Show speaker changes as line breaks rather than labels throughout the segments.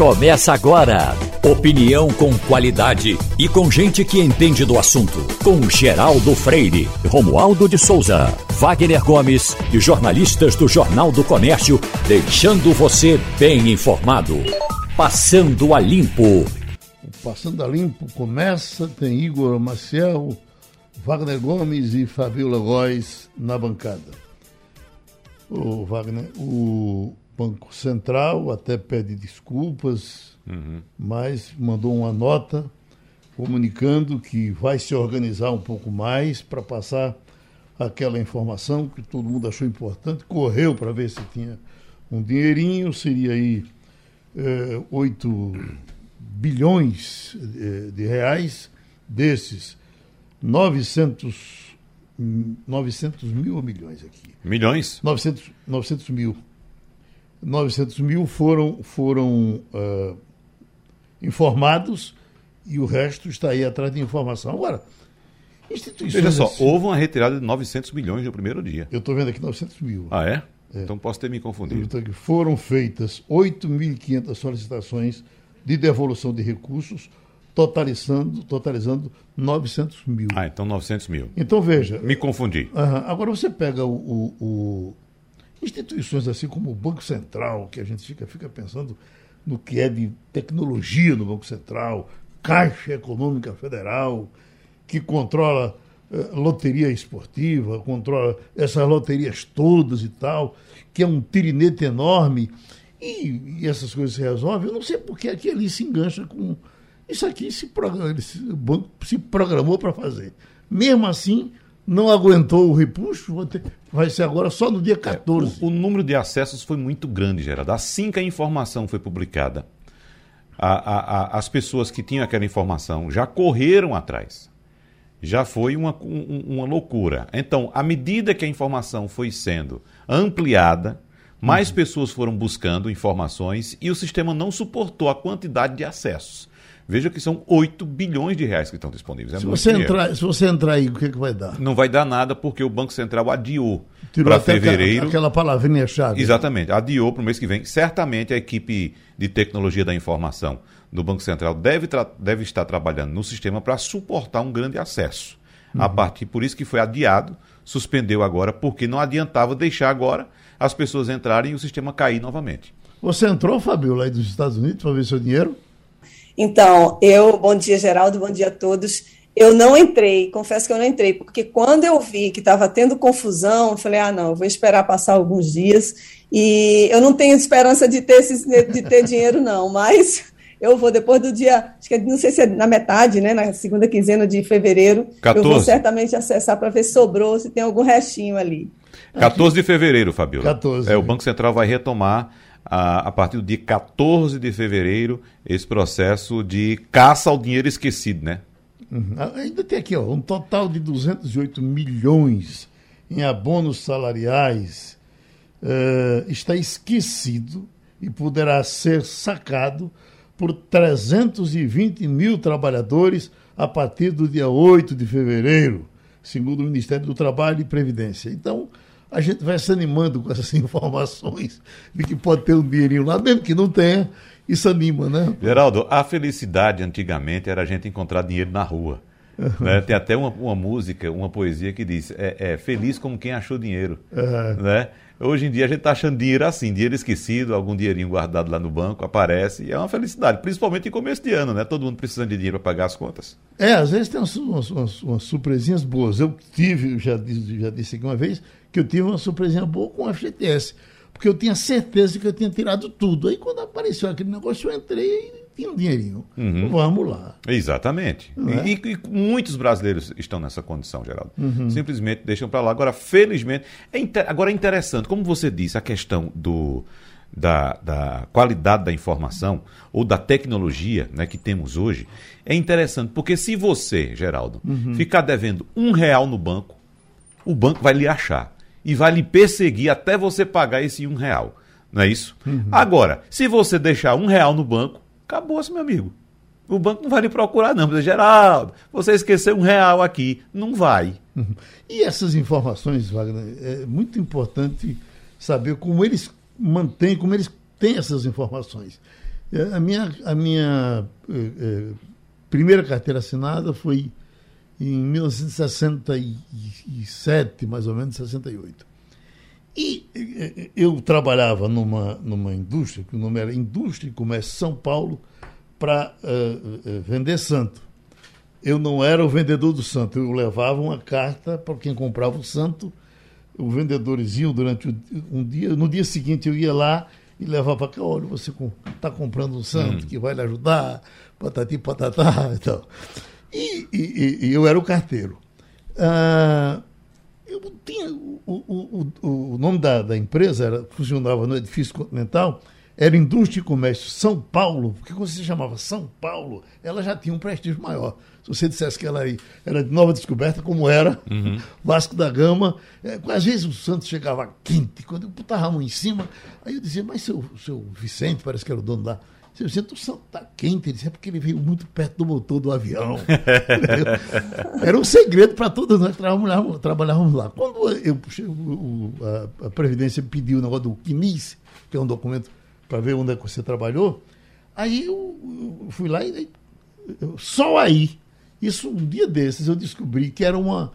Começa agora. Opinião com qualidade e com gente que entende do assunto. Com Geraldo Freire, Romualdo de Souza, Wagner Gomes e jornalistas do Jornal do Comércio, deixando você bem informado. Passando a Limpo.
Passando a Limpo começa, tem Igor Maciel, Wagner Gomes e Fabiola Góes na bancada. O Wagner, o Banco Central até pede desculpas, uhum. mas mandou uma nota comunicando que vai se organizar um pouco mais para passar aquela informação que todo mundo achou importante, correu para ver se tinha um dinheirinho, seria aí é, 8 bilhões de, de reais, desses 900, 900 mil ou milhões aqui?
Milhões?
900, 900 mil. 900 mil foram, foram uh, informados e o resto está aí atrás de informação. Agora,
instituições. Veja só, assim, houve uma retirada de 900 milhões no primeiro dia.
Eu estou vendo aqui 900 mil.
Ah, é? é. Então posso ter me confundido.
Então, foram feitas 8.500 solicitações de devolução de recursos, totalizando, totalizando 900 mil.
Ah, então 900 mil.
Então veja.
Me confundi.
Uh, agora você pega o, o, o, instituições assim como o Banco Central, que a gente fica, fica pensando no que é de tecnologia no Banco Central, Caixa Econômica Federal, que controla uh, loteria esportiva, controla essas loterias todas e tal, que é um tirinete enorme e, e, essas coisas se resolvem. Eu não sei porque aqui ali se engancha com. Isso aqui se, o banco se programou para fazer. Mesmo assim, não aguentou o repuxo, vai ser agora só no dia 14.
É, o, o, número de acessos foi muito grande, Geraldo. Assim que a informação foi publicada, a, a, a, as pessoas que tinham aquela informação já correram atrás. Já foi uma, um, uma loucura. Então, à medida que a informação foi sendo ampliada, mais uhum. pessoas foram buscando informações e o sistema não suportou a quantidade de acessos. Veja que são 8 bilhões de reais que estão disponíveis. É
se, você entrar, se você entrar aí, o que, que vai dar?
Não vai dar nada porque o Banco Central adiou para fevereiro.
Aquela, aquela palavrinha-chave.
Exatamente, adiou para o mês que vem. Certamente a equipe de tecnologia da informação do Banco Central deve, deve estar trabalhando no sistema para suportar um grande acesso. Uhum. A partir, por isso que foi adiado, suspendeu agora, porque não adiantava deixar agora as pessoas entrarem e o sistema cair novamente.
Você entrou, Fabio, lá dos Estados Unidos para ver seu dinheiro?
Então, eu, bom dia, Geraldo, bom dia a todos. Eu não entrei, confesso que eu não entrei, porque quando eu vi que estava tendo confusão, eu falei, ah, não, vou esperar passar alguns dias. E eu não tenho esperança de ter, esse, de ter dinheiro, não, mas eu vou depois do dia, acho que não sei se é na metade, né, na segunda quinzena de fevereiro, 14. eu vou certamente acessar para ver se sobrou, se tem algum restinho ali.
14 de fevereiro, Fabiola. 14. É, o Banco Central vai retomar a, partir do dia 14 de fevereiro esse processo de caça ao dinheiro esquecido, né?
Uhum. Ah, ainda tem aqui ó, um total de 208 milhões em abonos salariais uh, está esquecido e poderá ser sacado por 320 mil trabalhadores a partir do dia 8 de fevereiro, segundo o Ministério do Trabalho e Previdência. Então, a gente vai se animando com essas informações de que pode ter um dinheirinho lá, mesmo que não tenha, isso anima, né?
Geraldo, a felicidade antigamente era a gente encontrar dinheiro na rua. né? Tem até uma, uma, música, uma poesia que diz: é, é feliz como quem achou dinheiro. Uhum. Né? Hoje em dia a gente está achando dinheiro assim, dinheiro esquecido, algum dinheirinho guardado lá no banco, aparece e é uma felicidade, principalmente em começo de ano, né? Todo mundo precisando de dinheiro para pagar as contas.
É, às vezes tem umas, umas, umas surpresinhas boas. Eu tive, já, já disse aqui uma vez, que eu tive uma surpresinha boa com o FGTS, porque eu tinha certeza que eu tinha tirado tudo. Aí quando apareceu aquele negócio, eu entrei e tinha um dinheirinho. Uhum. Vamos lá.
Exatamente. É? E, e, muitos brasileiros estão nessa condição, Geraldo. Uhum. Simplesmente deixam para lá. Agora, felizmente, é inter... agora é interessante, como você disse, a questão do. Da, da, qualidade da informação ou da tecnologia né, que temos hoje, é interessante, porque se você, Geraldo, uhum. ficar devendo um real no banco, o banco vai lhe achar e vai lhe perseguir até você pagar esse um real. Não é isso? Uhum. Agora, se você deixar um real no banco, acabou-se, meu amigo. O banco não vai lhe procurar, não. Mas, Geraldo, você esqueceu um real aqui. Não vai.
Uhum. E essas informações, Wagner, é muito importante saber como eles mantêm, como eles têm essas informações. A minha, a minha eh, eh, primeira carteira assinada foi em 1967, mais ou menos, 68. E eh, eu trabalhava numa, numa indústria, que o nome era Indústria e Comércio São Paulo, para uh, vender santo. Eu não era o vendedor do santo, eu levava uma carta para quem comprava o santo. Os vendedores iam durante um dia, no dia seguinte eu ia lá e levava cá, olha, você está comprando um santo hum. que vai lhe ajudar, patati patatá e tal. E, e, e eu era o carteiro. Ah, eu tinha, o, o, o, o nome da, da empresa era, funcionava no edifício continental, era Indústria e Comércio São Paulo, porque quando se chamava São Paulo, ela já tinha um prestígio maior. Se você dissesse que ela era de nova descoberta, como era uhum. Vasco da Gama, é, às vezes o Santos chegava quente, quando eu botava a mão em cima, aí eu dizia, mas seu, seu Vicente, parece que era o dono da. Seu Vicente, o Santos está quente, ele disse, é porque ele veio muito perto do motor do avião. era um segredo para todos nós que trabalhávamos, trabalhávamos lá. Quando eu puxei, o, a, a Previdência pediu o negócio do CNIS, que é um documento para ver onde é que você trabalhou. Aí eu, eu fui lá e eu, só aí, isso um dia desses, eu descobri que era uma.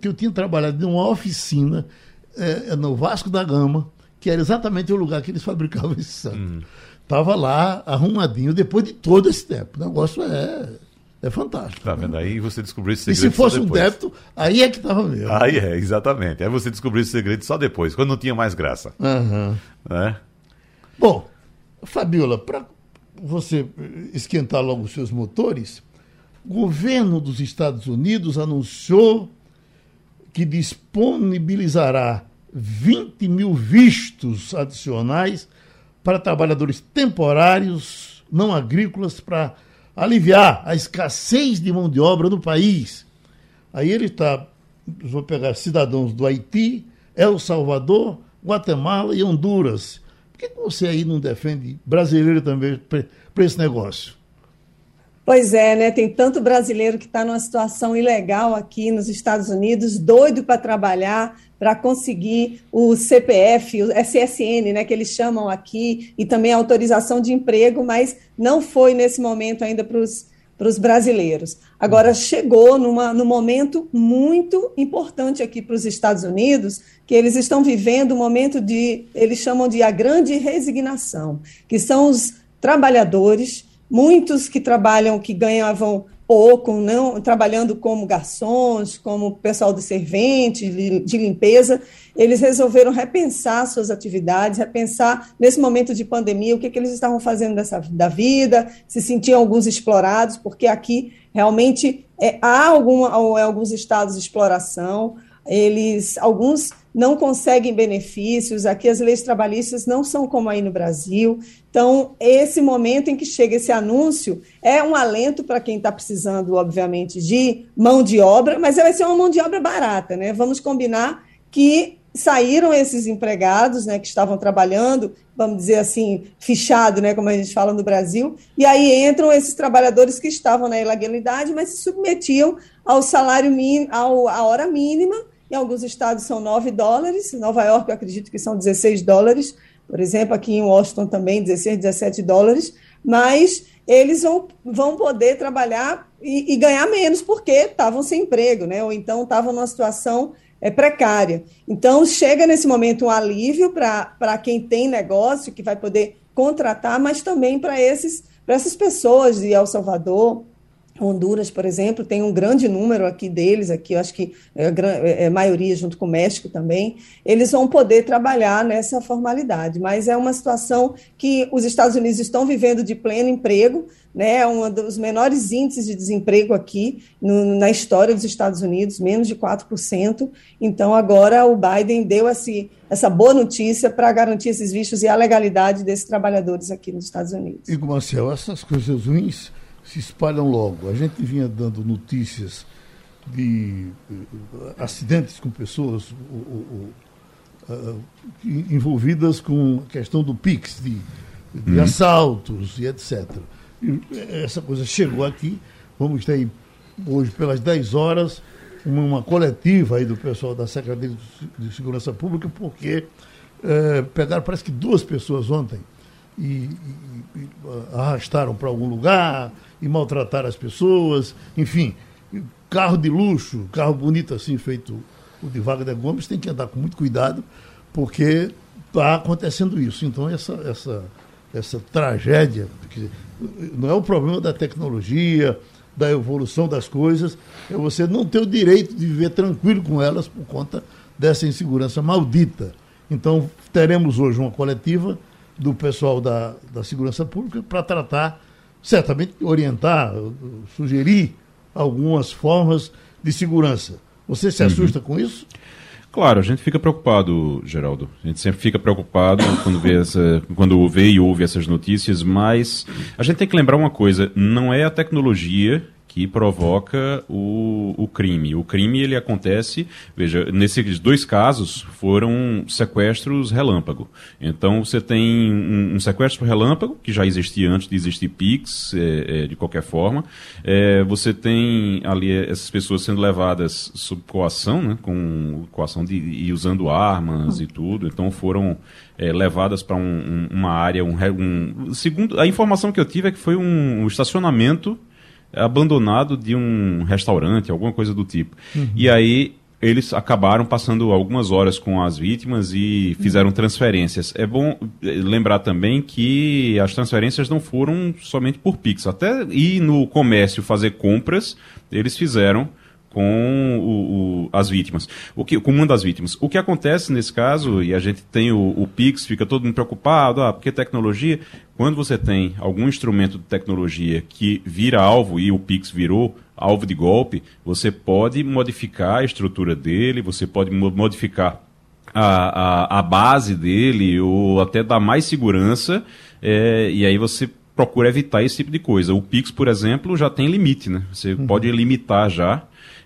que eu tinha trabalhado em uma oficina é, no Vasco da Gama, que era exatamente o lugar que eles fabricavam esse santo. Estava lá arrumadinho depois de todo esse tempo. O negócio é. É fantástico.
Tá vendo? Né? Aí você descobriu esse
segredo. E se fosse um débito, aí é que estava mesmo.
Aí é, exatamente. Aí você descobriu esse segredo só depois, quando não tinha mais graça.
Uhum.
Né?
Bom, Fabiola, para você esquentar logo os seus motores, o governo dos Estados Unidos anunciou que disponibilizará 20 mil vistos adicionais para trabalhadores temporários não agrícolas para aliviar a escassez de mão de obra no país. Aí ele está, vou pegar cidadãos do Haiti, El Salvador, Guatemala e Honduras que você aí não defende brasileiro também para esse negócio?
Pois é, né? Tem tanto brasileiro que está numa situação ilegal aqui nos Estados Unidos, doido para trabalhar, para conseguir o CPF, o SSN, né, que eles chamam aqui, e também a autorização de emprego, mas não foi nesse momento ainda para os brasileiros. Agora, chegou numa, num momento muito importante aqui para os Estados Unidos, que eles estão vivendo um momento de, eles chamam de a grande resignação, que são os trabalhadores, muitos que trabalham, que ganhavam pouco, não trabalhando como garçons, como pessoal de servente, de limpeza, eles resolveram repensar suas atividades, repensar nesse momento de pandemia o que, que eles estavam fazendo dessa, da vida, se sentiam alguns explorados, porque aqui realmente é, há alguma, alguns estados de exploração, eles alguns não conseguem benefícios, aqui as leis trabalhistas não são como aí no Brasil. Então, esse momento em que chega esse anúncio é um alento para quem está precisando, obviamente, de mão de obra, mas vai ser uma mão de obra barata, né? Vamos combinar que saíram esses empregados, né, que estavam trabalhando, vamos dizer assim, fichado, né, como a gente fala no Brasil, e aí entram esses trabalhadores que estavam na ilegalidade, mas se submetiam ao salário mínimo, ao, à hora mínima, em alguns estados são 9 dólares, em Nova York eu acredito que são 16 dólares, por exemplo, aqui em Washington também 16, 17 dólares, mas eles vão, vão poder trabalhar e, e ganhar menos porque estavam sem emprego, né? ou então estavam numa situação é, precária. Então, chega nesse momento um alívio para quem tem negócio, que vai poder contratar, mas também para essas pessoas de El Salvador, Honduras, por exemplo, tem um grande número aqui deles, aqui eu acho que é, é, é maioria junto com o México também, eles vão poder trabalhar nessa formalidade, mas é uma situação que os Estados Unidos estão vivendo de pleno emprego, né, é um dos menores índices de desemprego aqui no, na história dos Estados Unidos, menos de 4%, então agora o Biden deu esse, essa boa notícia para garantir esses vistos e a legalidade desses trabalhadores aqui nos Estados Unidos.
E, Marcel, essas coisas ruins se espalham logo. A gente vinha dando notícias de uh, acidentes com pessoas uh, uh, envolvidas com a questão do PIX, de, de uhum. assaltos e etc. E essa coisa chegou aqui, vamos ter hoje pelas 10 horas uma, uma coletiva aí do pessoal da Secretaria de Segurança Pública, porque pegaram parece que duas pessoas ontem e, e, e arrastaram para algum lugar e maltrataram as pessoas, enfim, carro de luxo, carro bonito assim, feito o de Wagner Gomes, tem que andar com muito cuidado, porque está acontecendo isso. Então, essa, essa, essa tragédia, não é o problema da tecnologia, da evolução das coisas, é você não ter o direito de viver tranquilo com elas por conta dessa insegurança maldita. Então, teremos hoje uma coletiva do pessoal da, da segurança pública para tratar, certamente orientar, sugerir algumas formas de segurança. Você se assusta uhum. com isso?
Claro, a gente fica preocupado, Geraldo. A gente sempre fica preocupado quando vê, essa, quando vê e ouve essas notícias, mas a gente tem que lembrar uma coisa: não é a tecnologia que provoca o, o crime. O crime ele acontece, veja, nesses dois casos foram sequestros relâmpago. Então você tem um, um sequestro relâmpago que já existia antes de existir Pix, é, é, de qualquer forma. É, você tem ali essas pessoas sendo levadas sob coação, né, com coação de, e usando armas e tudo. Então foram é, levadas para um, um, uma área, um, um, segundo a informação que eu tive é que foi um, um estacionamento abandonado de um restaurante, alguma coisa do tipo. Uhum. E aí eles acabaram passando algumas horas com as vítimas e fizeram uhum. transferências. É bom eh, lembrar também que as transferências não foram somente por Pix. Até ir no comércio fazer compras, eles fizeram com o, o, as vítimas. O que, com uma das vítimas. O que acontece nesse caso, e a gente tem o, o Pix, fica todo mundo preocupado, ah, porque tecnologia. Quando você tem algum instrumento de tecnologia que vira alvo, e o Pix virou alvo de golpe, você pode modificar a estrutura dele, você pode modificar a, a, a base dele, ou até dar mais segurança, é, e aí você procura evitar esse tipo de coisa. O Pix, por exemplo, já tem limite, né? Você uhum. pode limitar já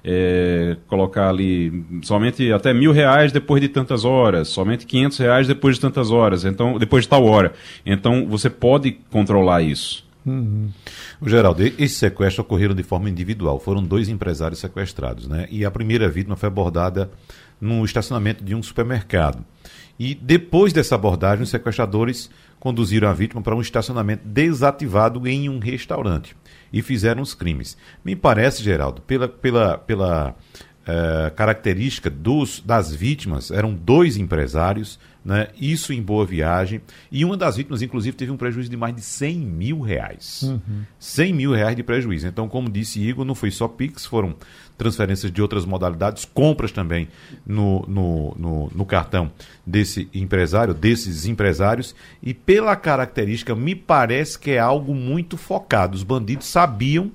é, colocar ali somente até mil reais depois de tantas horas, somente quinhentos reais depois de tantas horas, então depois de tal hora. Então você pode controlar isso.
Uhum. Geraldo, esses sequestros ocorreram de forma individual. Foram dois empresários sequestrados, né? E a primeira vítima foi abordada no estacionamento de um supermercado. E depois dessa abordagem, os sequestradores conduziram a vítima para um estacionamento desativado em um restaurante e fizeram os crimes. Me parece, Geraldo, pela, pela, pela uh, característica dos, das vítimas, eram dois empresários, né? isso em boa viagem, e uma das vítimas, inclusive, teve um prejuízo de mais de 100 mil reais. Uhum. 100 mil reais de prejuízo. Então, como disse Igor, não foi só Pix, foram transferências de outras modalidades, compras também no, no, no, no cartão desse empresário, desses empresários, e pela característica, me parece que é algo muito focado. Os bandidos sabiam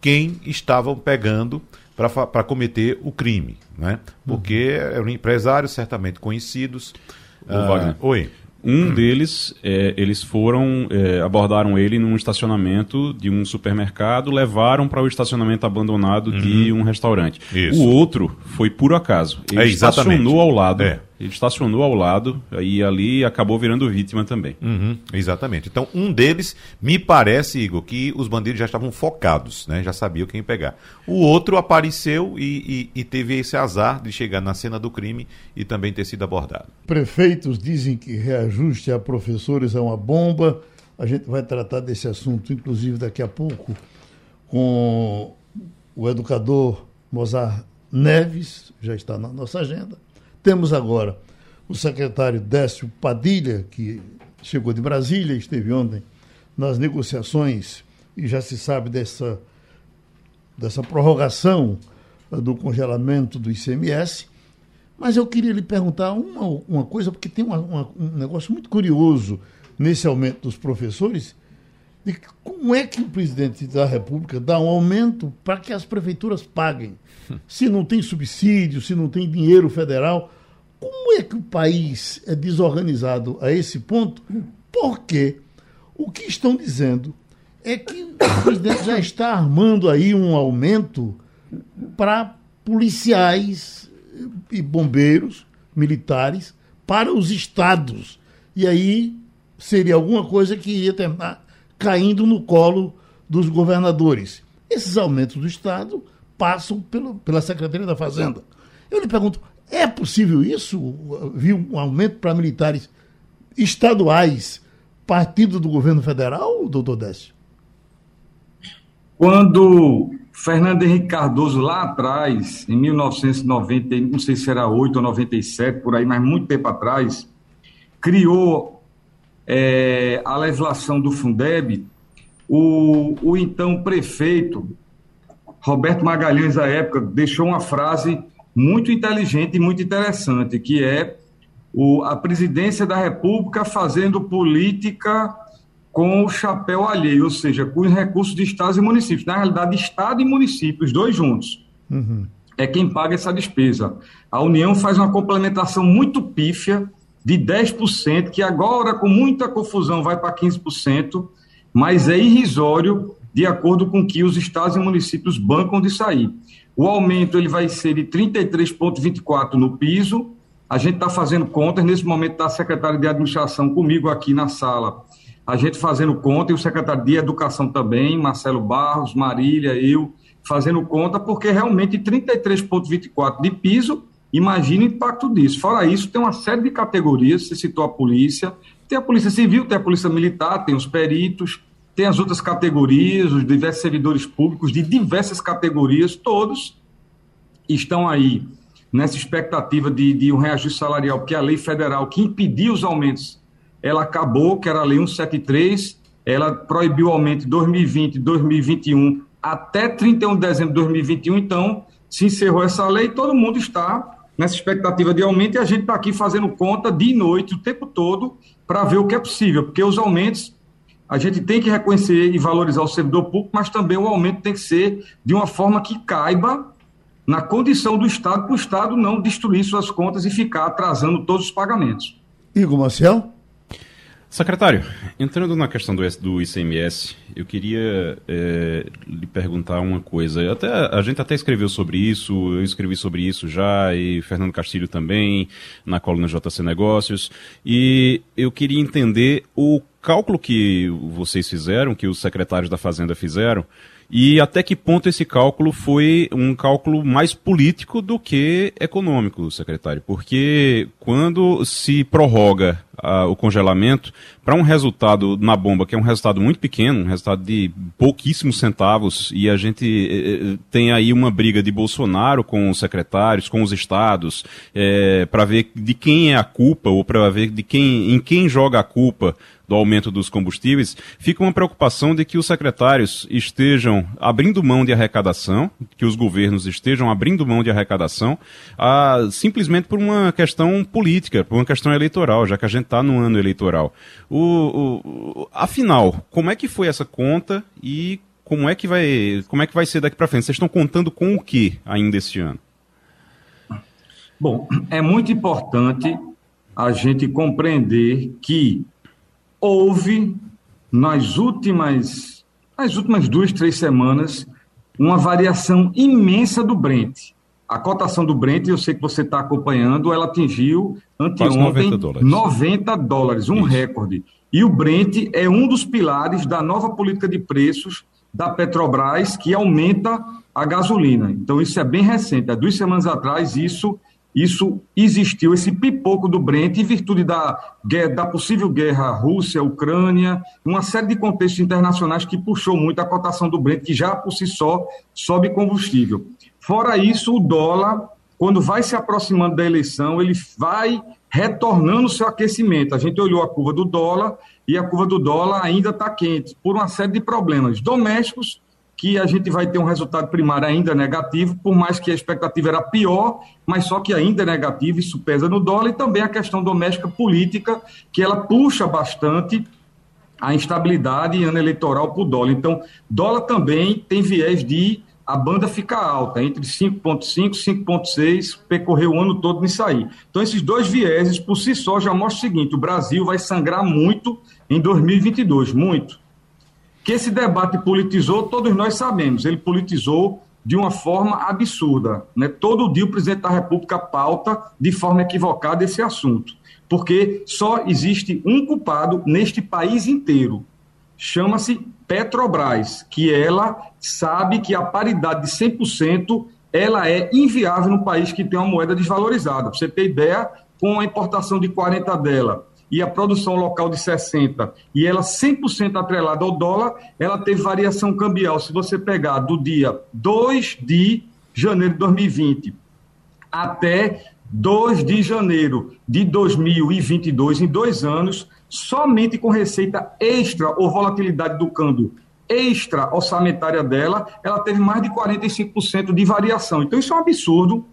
quem estavam pegando para cometer o crime, né? Porque uhum. eram empresários certamente conhecidos.
Uh, oi. Um deles, é, eles foram, é, abordaram ele num estacionamento de um supermercado, levaram para o estacionamento abandonado uhum. de um restaurante. Isso. O outro foi por acaso. Ele é, estacionou ao lado. É. Ele estacionou ao lado e ali acabou virando vítima também.
Uhum, exatamente. Então, um deles, me parece, Igor, que os bandidos já estavam focados, né? já sabiam quem pegar. O outro apareceu e, e, e teve esse azar de chegar na cena do crime e também ter sido abordado.
Prefeitos dizem que reajuste a professores é uma bomba. A gente vai tratar desse assunto, inclusive, daqui a pouco, com o educador Mozart Neves, já está na nossa agenda temos agora o secretário Décio Padilha, que chegou de Brasília, esteve ontem nas negociações e já se sabe dessa, dessa prorrogação do congelamento do ICMS. Mas eu queria lhe perguntar uma, uma coisa, porque tem uma, uma, um negócio muito curioso nesse aumento dos professores, de como é que o presidente da República dá um aumento para que as prefeituras paguem? Se não tem subsídio, se não tem dinheiro federal, como é que o país é desorganizado a esse ponto? Porque o que estão dizendo é que o presidente já está armando aí um aumento para policiais e bombeiros militares para os estados. E aí seria alguma coisa que ia terminar caindo no colo dos governadores. Esses aumentos do Estado passam pelo, pela Secretaria da Fazenda. Eu lhe pergunto, é possível isso? Viu um aumento para militares estaduais partido do governo federal, doutor Décio?
Quando Fernando Henrique Cardoso, lá atrás, em 1990, não sei se era 8 ou 97, por aí, mas muito tempo atrás, criou é, a legislação do Fundeb, o, o então prefeito, Roberto Magalhães, à época, deixou uma frase muito inteligente e muito interessante, que é o, a presidência da República fazendo política com o chapéu alheio, ou seja, com os recursos de estados e municípios. Na realidade, Estado e município, os dois juntos. Uhum. É quem paga essa despesa. A União faz uma complementação muito pífia de 10%, que agora, com muita confusão, vai para 15%, mas é irrisório de acordo com que os estados e municípios bancam de sair. O aumento ele vai ser de 33,24 no piso. A gente está fazendo contas, nesse momento está a secretária de administração comigo aqui na sala a gente fazendo conta, e o secretário de Educação também, Marcelo Barros, Marília, eu, fazendo conta, porque realmente 33,24 de piso, imagina o impacto disso. Fora isso, tem uma série de categorias, você citou a polícia, tem a polícia civil, tem a polícia militar, tem os peritos, tem as outras categorias, os diversos servidores públicos de diversas categorias, todos estão aí nessa expectativa de, de um reajuste salarial, porque a lei federal que impediu os aumentos ela acabou, que era a Lei 173, ela proibiu o aumento de 2020 e 2021 até 31 de dezembro de 2021, então se encerrou essa lei todo mundo está nessa expectativa de aumento e a gente está aqui fazendo conta de noite, o tempo todo, para ver o que é possível, porque os aumentos a gente tem que reconhecer e valorizar o servidor público, mas também o aumento tem que ser de uma forma que caiba na condição do Estado, para o Estado não destruir suas contas e ficar atrasando todos os pagamentos.
Igor Marcel?
Secretário, entrando na questão do, ICMS, eu queria é, lhe perguntar uma coisa. Até, a gente até escreveu sobre isso, eu escrevi sobre isso já, e Fernando Castilho também, na coluna JC Negócios, e eu queria entender o cálculo que vocês fizeram, que os secretários da Fazenda fizeram, e até que ponto esse cálculo foi um cálculo mais político do que econômico, secretário? Porque quando se prorroga uh, o congelamento para um resultado na bomba que é um resultado muito pequeno, um resultado de pouquíssimos centavos, e a gente eh, eh tem aí uma briga de Bolsonaro com os secretários, com os estados, eh, para ver de quem é a culpa ou para ver de quem, em quem joga a culpa do aumento dos combustíveis, fica uma preocupação de que os secretários estejam abrindo mão de arrecadação, que os governos estejam abrindo mão de arrecadação, ah, simplesmente por uma questão política, por uma questão eleitoral, já que a gente está no ano eleitoral. O, o, afinal, como é que foi essa conta e como é que vai, como é que vai ser daqui para frente? Vocês estão contando com o que ainda este ano?
Bom, é muito importante a gente compreender que houve nas últimas, nas últimas duas, três semanas, uma variação imensa do Brent. A cotação do Brent, eu sei que você está acompanhando, ela atingiu anteontem 90 dólares, 90 dólares um Isso. recorde. E o Brent é um dos pilares da nova política de preços da Petrobras, que aumenta a gasolina. Então, isso é bem recente. Há duas semanas atrás, isso isso existiu, esse pipoco do Brent, em virtude da, da possível guerra Rússia-Ucrânia, uma série de contextos internacionais que puxou muito a cotação do Brent, que já por si só sobe combustível. Fora isso, o dólar, quando vai se aproximando da eleição, ele vai retornando seu aquecimento. A gente olhou a curva do dólar e a curva do dólar ainda está quente, por uma série de problemas domésticos que a gente vai ter um resultado primário ainda negativo, por mais que a expectativa era pior, mas só que ainda é negativo, isso pesa no dólar, e também a questão doméstica política, que ela puxa bastante a instabilidade em ano eleitoral para o dólar. Então, dólar também tem viés de a banda ficar alta, entre 5,5 e 5,6, percorreu o ano todo nisso aí. Então, esses dois vieses, por si só, já mostram o seguinte: o Brasil vai sangrar muito em 2022, muito. Que esse debate politizou, todos nós sabemos, ele politizou de uma forma absurda. Né? Todo dia o presidente da República pauta de forma equivocada esse assunto, porque só existe um culpado neste país inteiro. Chama-se Petrobras, que ela sabe que a paridade de 100% ela é inviável no país que tem uma moeda desvalorizada. Para você ter ideia, com a importação de 40 dela e a produção local de 60%, e ela 100% atrelada ao dólar, ela teve variação cambial. Se você pegar do dia 2 de janeiro de 2020 até 2 de janeiro de 2022, em dois anos, somente com receita extra ou volatilidade do câmbio extra orçamentária dela, ela teve mais de 45% de variação. Então, isso é um absurdo.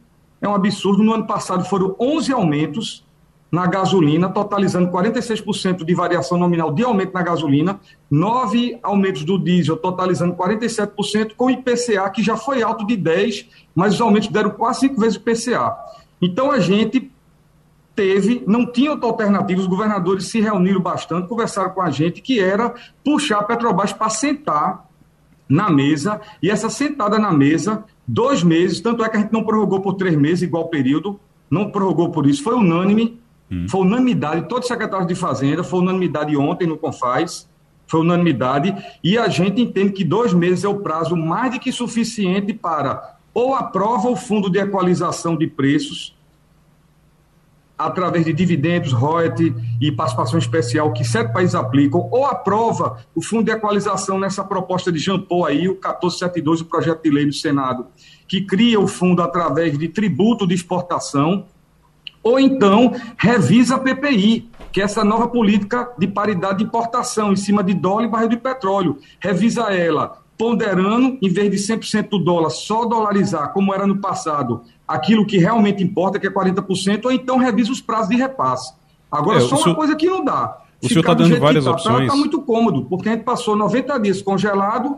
É um absurdo. No ano passado foram 11 aumentos na gasolina, totalizando 46% de variação nominal de aumento na gasolina, nove aumentos do diesel, totalizando 47%, com IPCA, que já foi alto de 10%, mas os aumentos deram quase cinco vezes o IPCA. Então a gente teve, não tinha outra alternativa, os governadores se reuniram bastante, conversaram com a gente, que era puxar a Petrobras para sentar na mesa, e essa sentada na mesa, dois meses, tanto é que a gente não prorrogou por três meses, igual período, não prorrogou por isso, foi unânime, hum. foi unanimidade, todos os secretários de Fazenda, foi unanimidade ontem no Confaz, foi unanimidade, e a gente entende que dois meses é o prazo mais do que suficiente para ou aprova o fundo de equalização de preços, através de dividendos, royalties e participação especial que sete países aplicam, ou aprova o fundo de equalização nessa proposta de Paul aí, o 1472, o projeto de lei do Senado, que cria o fundo através de tributo de exportação, ou então revisa a PPI, que é essa nova política de paridade de importação em cima de dólar e barril de petróleo. Revisa ela ponderando, em vez de 100% do dólar, só dolarizar, como era no passado, aquilo que realmente importa, que é 40%, ou então revisa os prazos de repasse. Agora, é, só uma coisa que não dá.
O senhor está dando várias tá, opções.
Está muito cômodo, porque a gente passou 90 dias congelado,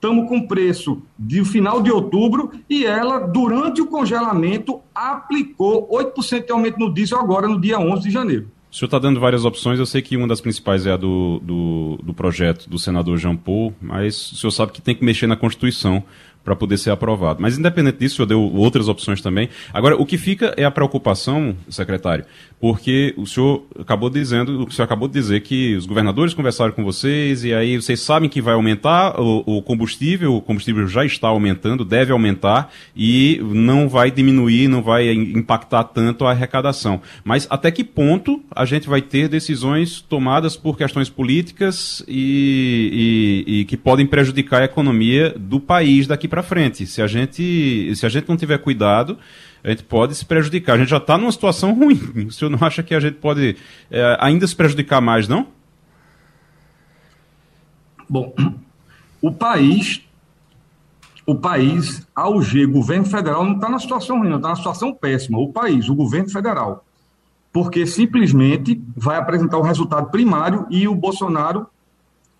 estamos com preço de final de outubro e ela, durante o congelamento, aplicou 8% de aumento no diesel agora, no dia 11 de janeiro.
O senhor está dando várias opções, eu sei que uma das principais é a do, do, do projeto do senador Jean Paul, mas o senhor sabe que tem que mexer na Constituição para poder ser aprovado. Mas independente disso, senhor deu outras opções também. Agora, o que fica é a preocupação, secretário, porque o senhor acabou dizendo, o senhor acabou de dizer que os governadores conversaram com vocês e aí vocês sabem que vai aumentar o, o combustível, o combustível já está aumentando, deve aumentar e não vai diminuir, não vai impactar tanto a arrecadação. Mas até que ponto a gente vai ter decisões tomadas por questões políticas e, e, e que podem prejudicar a economia do país daqui para frente? Se a gente, se a gente não tiver cuidado, a gente pode se prejudicar. A gente já está numa situação ruim. O senhor não acha que a gente pode é, ainda se prejudicar mais, não?
Bom, o país, o país, ao G, governo federal, não está na situação ruim, não está na situação péssima. O país, o governo federal. Porque simplesmente vai apresentar o resultado primário e o Bolsonaro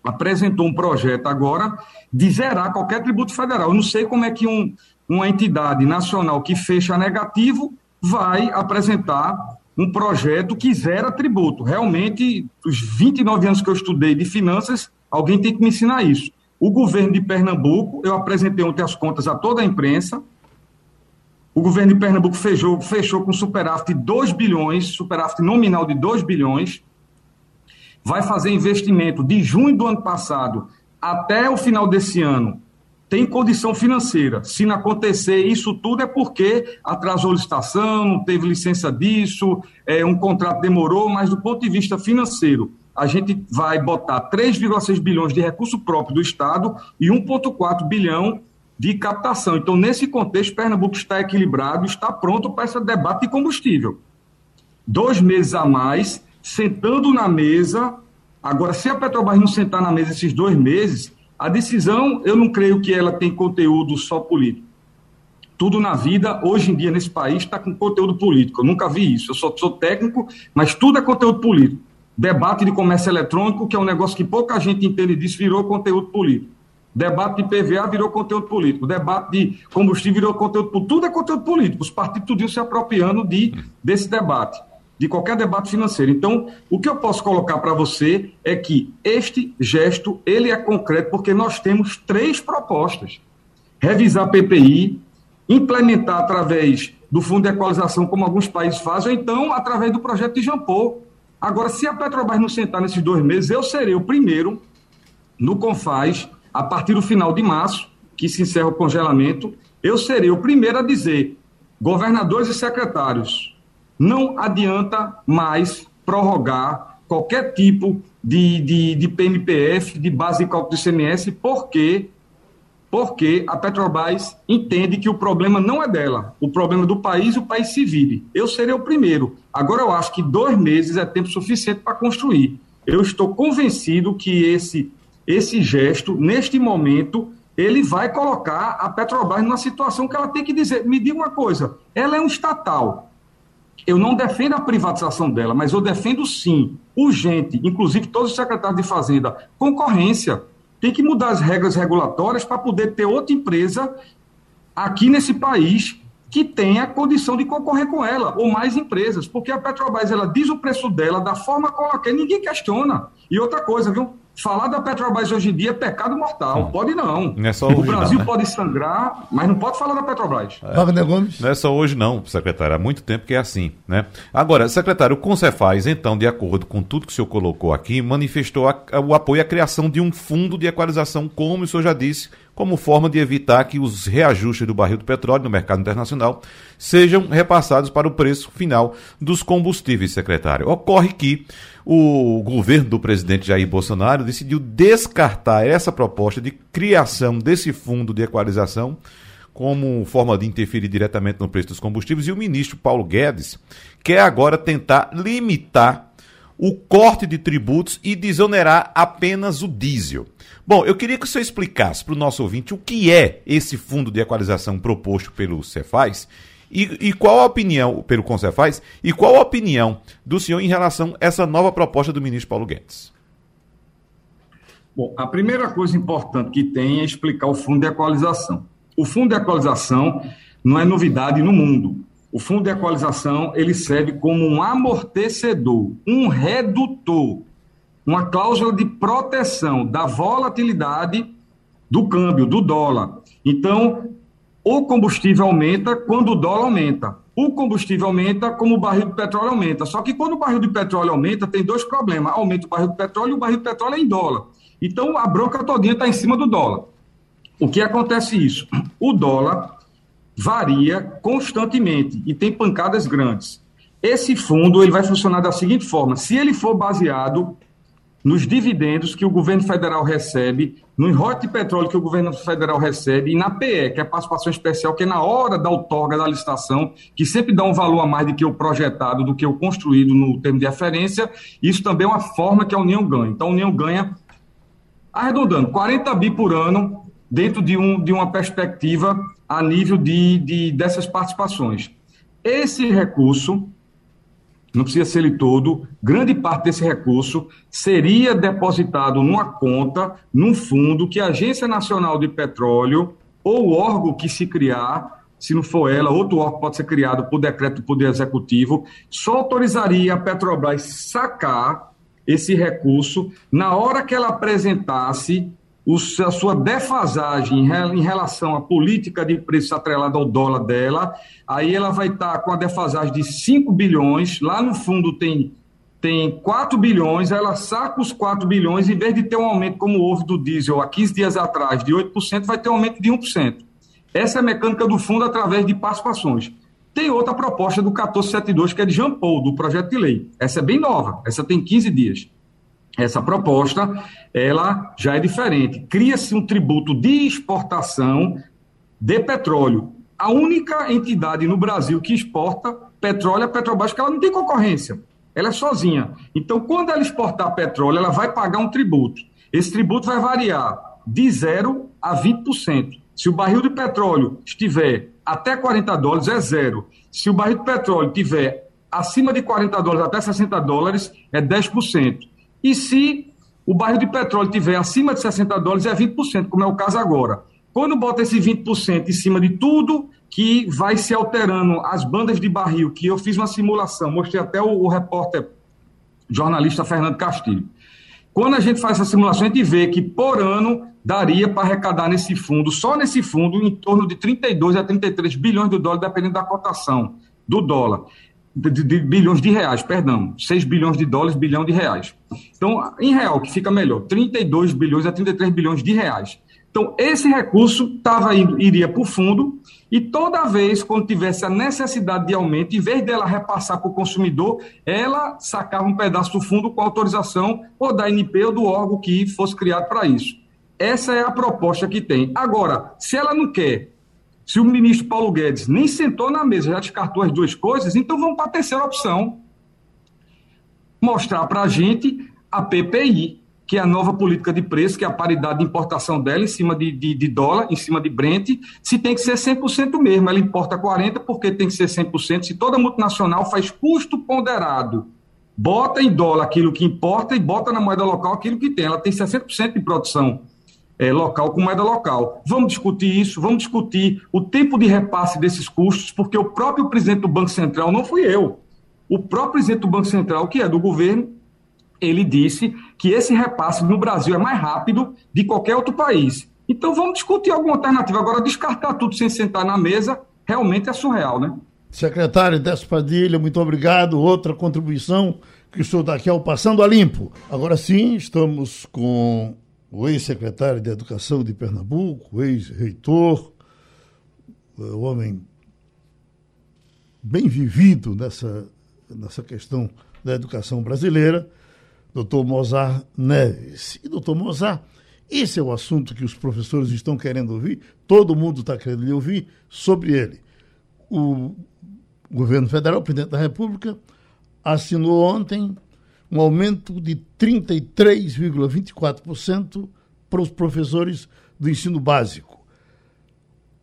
apresentou um projeto agora de zerar qualquer tributo federal. Eu não sei como é que um, uma entidade nacional que fecha negativo vai apresentar um projeto que zera tributo. Realmente, os 29 anos que eu estudei de finanças, alguém tem que me ensinar isso. O governo de Pernambuco, eu apresentei ontem as contas a toda a imprensa. O governo de Pernambuco fechou, fechou com superávit de 2 bilhões, superávit nominal de 2 bilhões. Vai fazer investimento de junho do ano passado até o final desse ano tem condição financeira. Se não acontecer isso tudo é porque atrasou a licitação, não teve licença disso, é, um contrato demorou, mas do ponto de vista financeiro, a gente vai botar 3,6 bilhões de recurso próprio do Estado e 1,4 bilhão de captação. Então, nesse contexto, Pernambuco está equilibrado, está pronto para esse debate de combustível. Dois meses a mais, sentando na mesa. Agora, se a Petrobras não sentar na mesa esses dois meses, a decisão, eu não creio que ela tem conteúdo só político. Tudo na vida, hoje em dia, nesse país, está com conteúdo político. Eu nunca vi isso. Eu sou técnico, mas tudo é conteúdo político. Debate de comércio eletrônico, que é um negócio que pouca gente entende disso, virou conteúdo político. Debate de PVA virou conteúdo político. Debate de combustível virou conteúdo político. Tudo é conteúdo político. Os partidos tudo se apropriando de, desse debate de qualquer debate financeiro. Então, o que eu posso colocar para você é que este gesto ele é concreto porque nós temos três propostas: revisar PPI, implementar através do Fundo de Equalização, como alguns países fazem, ou então através do projeto de Jampô. Agora, se a Petrobras não sentar nesses dois meses, eu serei o primeiro no Confaz, a partir do final de março, que se encerra o congelamento, eu serei o primeiro a dizer, governadores e secretários, não adianta mais prorrogar qualquer tipo de, de, de PMPF, de base de cálculo do ICMS, porque porque a Petrobras entende que o problema não é dela, o problema é do país, o país se vive. Eu serei o primeiro. Agora eu acho que dois meses é tempo suficiente para construir. Eu estou convencido que esse, esse gesto, neste momento, ele vai colocar a Petrobras numa situação que ela tem que dizer. Me diga uma coisa: ela é um estatal. Eu não defendo a privatização dela, mas eu defendo sim, urgente, inclusive todos os secretários de Fazenda, concorrência tem que mudar as regras regulatórias para poder ter outra empresa aqui nesse país que tenha condição de concorrer com ela, ou mais empresas, porque a Petrobras ela diz o preço dela da forma como ela quer, ninguém questiona. E outra coisa, viu? Falar da Petrobras hoje em dia é pecado mortal. Hum. Pode não. não é só hoje, o Brasil não, né? pode sangrar, mas não pode falar da Petrobras.
É. Wagner Gomes. Não é só hoje, não, secretário. Há muito tempo que é assim. Né? Agora, secretário, o Concefaz, então, de acordo com tudo que o senhor colocou aqui, manifestou a, a, o apoio à criação de um fundo de equalização, como o senhor já disse, como forma de evitar que os reajustes do barril do petróleo no mercado internacional sejam repassados para o preço final dos combustíveis, secretário. Ocorre que o governo do presidente Jair Bolsonaro decidiu descartar essa proposta de criação desse fundo de equalização como forma de interferir diretamente no preço dos combustíveis e o ministro Paulo Guedes quer agora tentar limitar o corte de tributos e desonerar apenas o diesel. Bom, eu queria que senhor explicasse para o nosso ouvinte o que é esse fundo de equalização proposto pelo Cefaz e, e qual a opinião, pelo Concefaz, e qual a opinião do senhor em relação a essa nova proposta do ministro Paulo Guedes?
Bom, a primeira coisa importante que tem é explicar o fundo de equalização. O fundo de equalização não é novidade no mundo. O fundo de equalização ele serve como um amortecedor, um redutor, uma cláusula de proteção da volatilidade do câmbio, do dólar. Então, o combustível aumenta quando o dólar aumenta. O combustível aumenta como o barril de petróleo aumenta. Só que quando o barril de petróleo aumenta, tem dois problemas. Aumenta o barril de petróleo e o barril de petróleo é em dólar. Então, a bronca todinha está em cima do dólar. O que acontece isso? O dólar varia constantemente e tem pancadas grandes. Esse fundo ele vai funcionar da seguinte forma: se ele for baseado nos dividendos que o governo federal recebe, no enrote de petróleo que o governo federal recebe e na PE, que é a participação especial, que é na hora da outorga da licitação, que sempre dá um valor a mais do que o projetado, do que o construído no termo de referência. Isso também é uma forma que a União ganha. Então, a União ganha, arredondando, 40 bi por ano dentro de, um, de uma perspectiva a nível de, de dessas participações. Esse recurso não precisa ser ele todo, grande parte desse recurso seria depositado numa conta, num fundo que a Agência Nacional de Petróleo ou o órgão que se criar, se não for ela, outro órgão pode ser criado por decreto do Poder Executivo, só autorizaria a Petrobras sacar esse recurso na hora que ela apresentasse a sua defasagem em relação à política de preço atrelada ao dólar dela, aí ela vai estar com a defasagem de 5 bilhões, lá no fundo tem, tem 4 bilhões, ela saca os 4 bilhões, em vez de ter um aumento como houve do diesel há 15 dias atrás de 8%, vai ter um aumento de 1%. Essa é a mecânica do fundo através de participações. Tem outra proposta do 1472, que é de Jean Paul, do projeto de lei. Essa é bem nova, essa tem 15 dias. Essa proposta, ela já é diferente. Cria-se um tributo de exportação de petróleo. A única entidade no Brasil que exporta petróleo é a Petrobras, que ela não tem concorrência. Ela é sozinha. Então, quando ela exportar petróleo, ela vai pagar um tributo. Esse tributo vai variar de 0 a 20%. Se o barril de petróleo estiver até 40 dólares, é zero. Se o barril de petróleo estiver acima de 40 dólares até 60 dólares, é 10%. E se o barril de petróleo tiver acima de 60 dólares, é 20%, como é o caso agora. Quando bota esse 20% em cima de tudo que vai se alterando as bandas de barril, que eu fiz uma simulação, mostrei até o, o repórter jornalista Fernando Castilho. Quando a gente faz essa simulação, a gente vê que por ano daria para arrecadar nesse fundo, só nesse fundo, em torno de 32 a 33 bilhões de dólares, dependendo da cotação do dólar. De, de, bilhões de reais, perdão, 6 bilhões de dólares, bilhão de reais. Então, em real, que fica melhor, 32 bilhões a 33 bilhões de reais. Então, esse recurso tava indo, iria para o fundo e toda vez, quando tivesse a necessidade de aumento, em vez dela repassar para o consumidor, ela sacava um pedaço do fundo com autorização ou da ANP ou do órgão que fosse criado para isso. Essa é a proposta que tem. Agora, se ela não quer se o ministro Paulo Guedes nem sentou na mesa, já descartou as duas coisas, então vamos para a terceira opção. Mostrar para a gente a PPI, que é a nova política de preço, que é a paridade de importação dela em cima de, de, de dólar, em cima de Brent, se tem que ser 100% mesmo. Ela importa 40% porque tem que ser 100%. Se toda multinacional faz custo ponderado, bota em dólar aquilo que importa e bota na moeda local aquilo que tem. Ela tem 60% de produção é, local com moeda local. Vamos discutir isso, vamos discutir o tempo de repasse desses custos, porque o próprio presidente do Banco Central não fui eu. O próprio presidente do Banco Central, que é do governo, ele disse que esse repasse no Brasil é mais rápido de qualquer outro país. Então vamos discutir alguma alternativa. Agora, descartar tudo sem sentar na mesa realmente é surreal, né?
Secretário Décio Padilha, muito obrigado. Outra contribuição que estou daqui ao Passando a Limpo. Agora sim, estamos com o ex-secretário de Educação de Pernambuco, ex-reitor, o homem bem vivido nessa, nessa questão da educação brasileira, doutor Mozart Neves. E, doutor Mozart, esse é o assunto que os professores estão querendo ouvir, todo mundo está querendo ouvir sobre ele. O governo federal, o presidente da República, assinou ontem um aumento de 33,24% para os professores do ensino básico.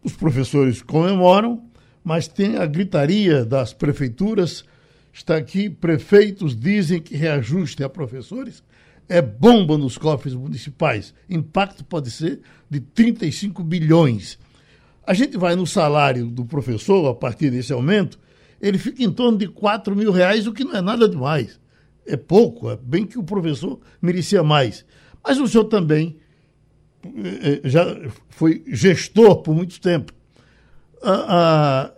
Os professores comemoram, mas tem a gritaria das prefeituras. Está aqui, prefeitos dizem que reajuste a professores é bomba nos cofres municipais. Impacto pode ser de 35 bilhões. A gente vai no salário do professor, a partir desse aumento, ele fica em torno de 4 mil reais, o que não é nada demais é pouco, é bem que o professor merecia mais. Mas o senhor também eh, eh, já foi gestor por muito tempo. Ah, ah,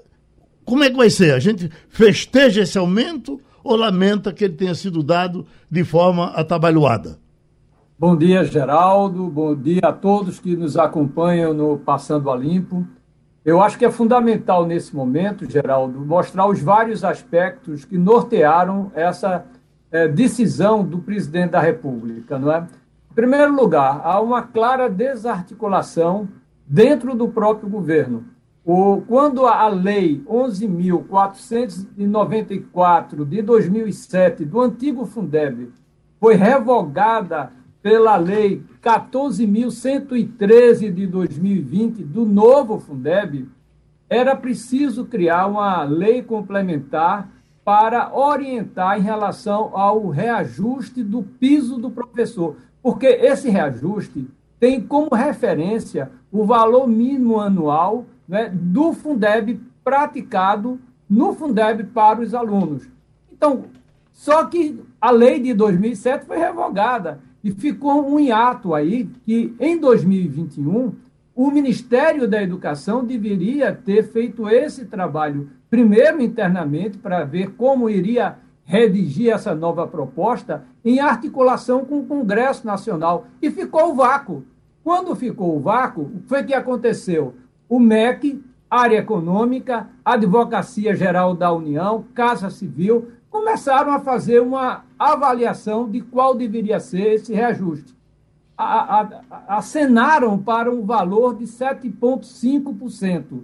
como é que vai ser? A gente festeja esse aumento ou lamenta que ele tenha sido dado de forma atabalhoada?
Bom dia, Geraldo. Bom dia a todos que nos acompanham no Passando a Limpo. Eu acho que é fundamental nesse momento, Geraldo, mostrar os vários aspectos que nortearam essa é, decisão do presidente da República, não é? Em primeiro lugar, há uma clara desarticulação dentro do próprio governo. O, quando a lei 11.494 de 2007 do antigo Fundeb foi revogada pela lei 14.113 de 2020 do novo Fundeb, era preciso criar uma lei complementar para orientar em relação ao reajuste do piso do professor, porque esse reajuste tem como referência o valor mínimo anual né, do Fundeb praticado no Fundeb para os alunos. Então, só que a lei de 2007 foi revogada e ficou um hiato aí que em 2021 o Ministério da Educação deveria ter feito esse trabalho primeiro internamente, para ver como iria redigir essa nova proposta em articulação com o Congresso Nacional. E ficou o vácuo. Quando ficou o vácuo, o que foi que aconteceu? O MEC, área econômica, Advocacia Geral da União, Casa Civil, começaram a fazer uma avaliação de qual deveria ser esse reajuste. A, a, acenaram para um valor de 7,5%.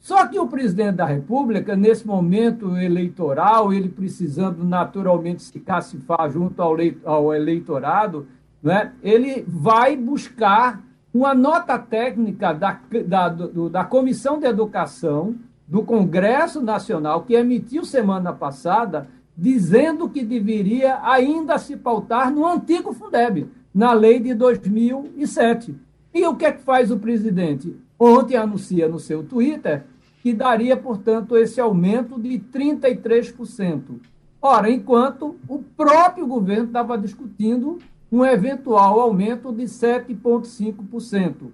Só que o presidente da República, nesse momento eleitoral, ele precisando naturalmente se cacifar junto ao, eleitorado, né, ele vai buscar uma nota técnica da, da, do, da Comissão de Educação do Congresso Nacional, que emitiu semana passada, dizendo que deveria ainda se pautar no antigo Fundeb, na lei de 2007. E o que é que faz o presidente? Ontem anuncia no seu Twitter que daria, portanto, esse aumento de 33%. Ora, enquanto o próprio governo estava discutindo um eventual aumento de 7,5%.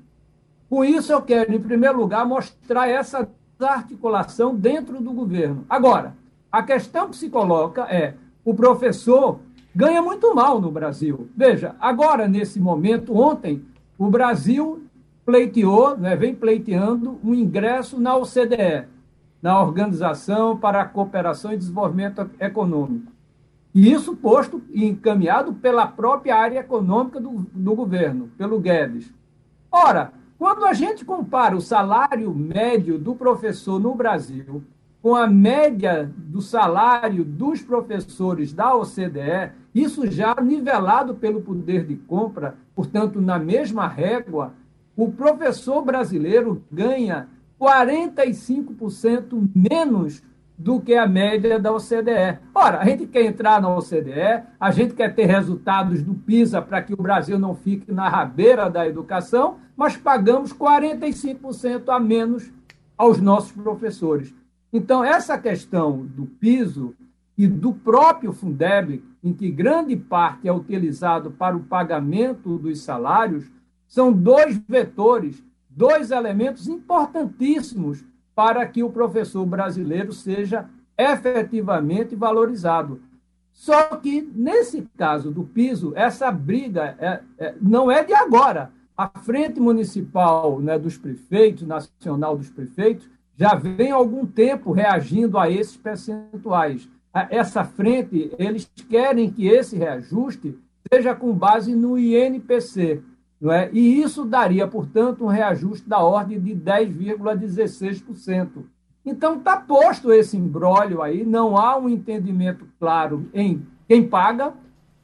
Com isso, eu quero, em primeiro lugar, mostrar essa articulação dentro do governo. Agora, A questão que se coloca é: o professor ganha muito mal no Brasil. Veja, agora, nesse momento, ontem, o Brasil pleiteou, né, vem pleiteando um ingresso na OCDE, na Organização para a Cooperação e Desenvolvimento Econômico. E isso posto e encaminhado pela própria área econômica do, do governo, pelo Guedes. Ora, quando a gente compara o salário médio do professor no Brasil com a média do salário dos professores da OCDE, isso já nivelado pelo poder de compra, portanto, na mesma régua, o professor brasileiro ganha 45% menos do que a média da OCDE. Ora, a gente quer entrar na OCDE, a gente quer ter resultados do PISA para que o Brasil não fique na rabeira da educação, mas pagamos 45% a menos aos nossos professores. Então, essa questão do piso e do próprio Fundeb, em que grande parte é utilizado para o pagamento dos salários, são dois vetores, dois elementos importantíssimos para que o professor brasileiro seja efetivamente valorizado. Só que, nesse caso do piso, essa briga é, é, não é de agora. A Frente Municipal né, dos Prefeitos, Nacional dos Prefeitos, já vem há algum tempo reagindo a esses percentuais. Essa frente, eles querem que esse reajuste seja com base no INPC, não é? E isso daria, portanto, um reajuste da ordem de 10,16%. Então, está posto esse embrólio aí, não há um entendimento claro em quem paga,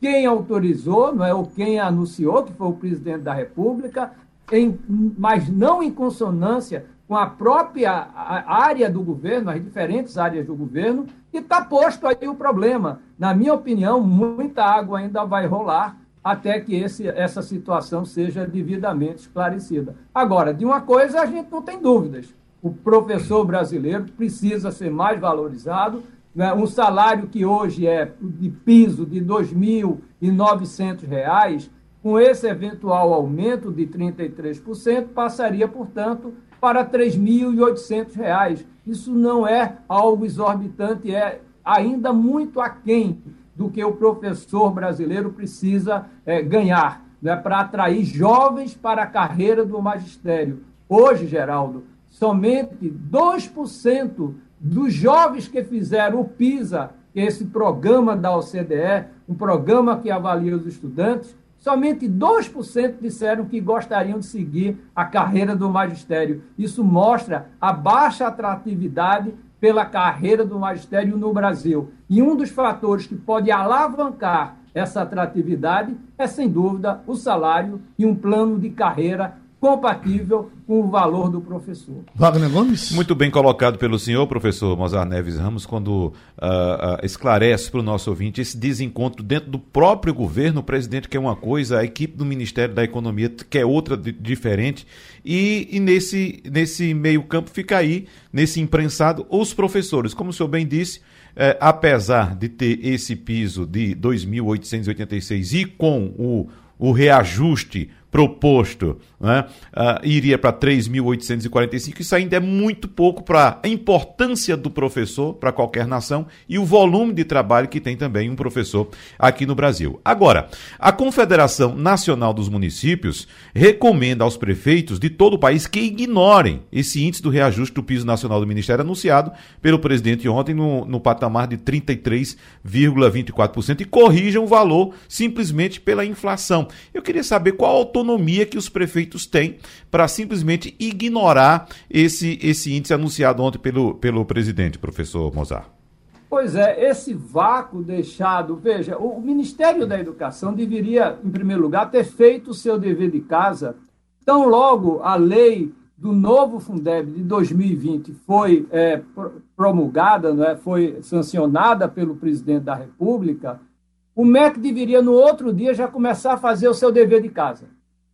quem autorizou, não é? ou quem anunciou, que foi o presidente da República, em, mas não em consonância com a própria área do governo, as diferentes áreas do governo, e está posto aí o problema. Na minha opinião, muita água ainda vai rolar até que esse, essa situação seja devidamente esclarecida. Agora, de uma coisa a gente não tem dúvidas: o professor brasileiro precisa ser mais valorizado. Né? Um salário que hoje é de piso de R$ 2.900, com esse eventual aumento de 33%, passaria, portanto, para R$ 3.800. Isso não é algo exorbitante, é ainda muito aquém do que o professor brasileiro precisa é, ganhar né, para atrair jovens para a carreira do magistério. Hoje, Geraldo, somente 2% dos jovens que fizeram o PISA, esse programa da OCDE, um programa que avalia os estudantes, somente 2% disseram que gostariam de seguir a carreira do magistério. Isso mostra a baixa atratividade pela carreira do magistério no Brasil. E um dos fatores que pode alavancar essa atratividade é, sem dúvida, o salário e um plano de carreira compatível com o valor do professor.
Wagner Gomes? Muito bem colocado pelo senhor, professor Mozart Neves Ramos, quando uh, uh, esclarece para o nosso ouvinte esse desencontro dentro do próprio governo, o presidente quer uma coisa, a equipe do Ministério da Economia quer outra diferente, e, e nesse, nesse meio campo fica aí, nesse imprensado, os professores. Como o senhor bem disse, é, apesar de ter esse piso de 2.886 e com o, o reajuste proposto né, uh, iria para 3.845. Isso ainda é muito pouco para a importância do professor para qualquer nação e o volume de trabalho que tem também um professor aqui no Brasil. Agora, a Confederação Nacional dos Municípios recomenda aos prefeitos de todo o país que ignorem esse índice do reajuste do piso nacional do Ministério anunciado pelo presidente ontem no, no patamar de 33,24% e corrijam o valor simplesmente pela inflação. Eu queria saber qual a autonomia que os prefeitos têm para simplesmente ignorar esse, esse índice anunciado ontem pelo, pelo presidente, professor Mozart.
Pois é, esse vácuo deixado. Veja, o Ministério da Educação deveria, em primeiro lugar, ter feito o seu dever de casa. Tão logo a lei do novo Fundeb de 2020 foi é, promulgada, é, foi sancionada pelo presidente da República, o MEC deveria, no outro dia, já começar a fazer o seu dever de casa.